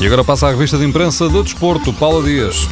E agora passa a revista de imprensa do Desporto, Paula Dias.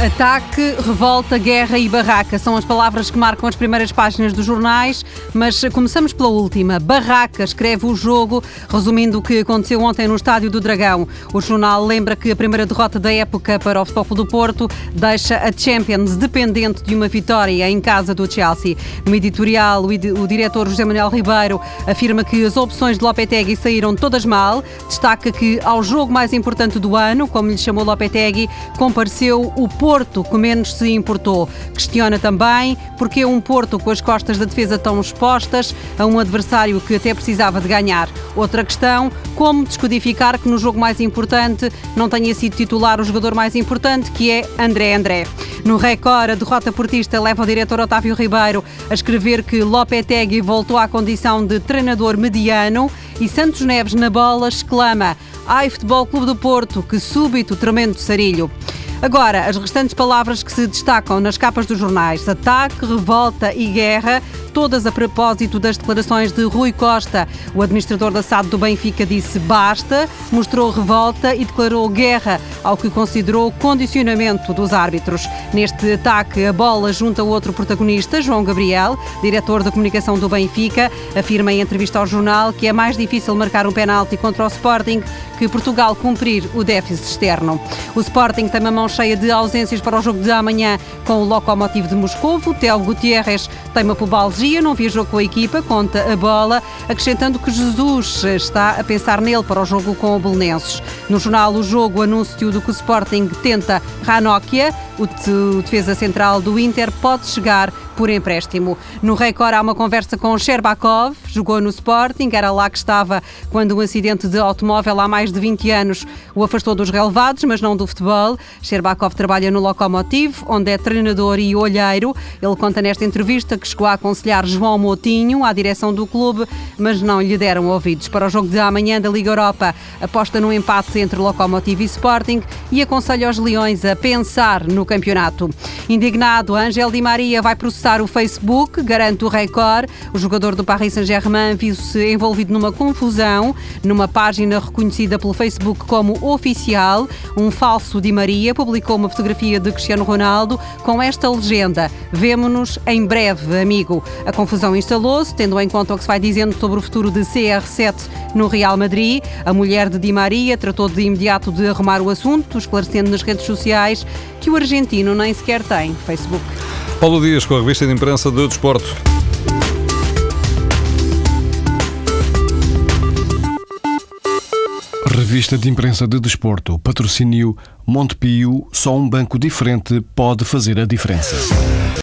Ataque, revolta, guerra e barraca são as palavras que marcam as primeiras páginas dos jornais, mas começamos pela última. Barraca escreve o jogo, resumindo o que aconteceu ontem no Estádio do Dragão. O jornal lembra que a primeira derrota da época para o Futebol do Porto deixa a Champions dependente de uma vitória em casa do Chelsea. No editorial, o diretor José Manuel Ribeiro afirma que as opções de Lopetegui saíram todas mal. Destaca que ao jogo mais importante do ano, como lhe chamou Lopetegui, compareceu o Porto Porto que menos se importou. Questiona também porque um Porto com as costas da defesa tão expostas a um adversário que até precisava de ganhar. Outra questão, como descodificar que no jogo mais importante não tenha sido titular o jogador mais importante, que é André André. No Record, a derrota portista leva o diretor Otávio Ribeiro a escrever que Lopetegui voltou à condição de treinador mediano e Santos Neves na bola exclama Ai, Futebol Clube do Porto, que súbito tremendo sarilho. Agora, as restantes palavras que se destacam nas capas dos jornais: ataque, revolta e guerra todas a propósito das declarações de Rui Costa. O administrador da SAD do Benfica disse basta, mostrou revolta e declarou guerra ao que considerou condicionamento dos árbitros. Neste ataque, a bola junta outro protagonista, João Gabriel, diretor de comunicação do Benfica, afirma em entrevista ao jornal que é mais difícil marcar um penalti contra o Sporting que Portugal cumprir o déficit externo. O Sporting tem uma mão cheia de ausências para o jogo de amanhã com o Lokomotiv de Moscovo. Tel Gutierrez tem uma pubalgia não viajou com a equipa, conta a bola, acrescentando que Jesus está a pensar nele para o jogo com o Belenenses. No jornal O Jogo, anúncio do que o Sporting tenta Ranóquia, o defesa central do Inter, pode chegar por empréstimo. No Record há uma conversa com Sherbakov, jogou no Sporting, era lá que estava quando um acidente de automóvel há mais de 20 anos o afastou dos relevados, mas não do futebol. Sherbakov trabalha no Lokomotiv, onde é treinador e olheiro. Ele conta nesta entrevista que chegou a aconselhar João Moutinho à direção do clube, mas não lhe deram ouvidos. Para o jogo de amanhã da Liga Europa, aposta no empate entre Lokomotiv e Sporting e aconselha os Leões a pensar no campeonato. Indignado, Angel Di Maria vai processar o Facebook, garante o Record. O jogador do Paris Saint-Germain viu-se envolvido numa confusão numa página reconhecida pelo Facebook como oficial. Um falso Di Maria publicou uma fotografia de Cristiano Ronaldo com esta legenda: Vemo-nos em breve, amigo. A confusão instalou-se, tendo em conta o que se vai dizendo sobre o futuro de CR7 no Real Madrid. A mulher de Di Maria tratou de imediato de arrumar o assunto, esclarecendo nas redes sociais que o argentino nem sequer tem Facebook. Paulo Dias com a revista de imprensa do Desporto. Revista de imprensa de Desporto, patrocínio Montepio, só um banco diferente pode fazer a diferença.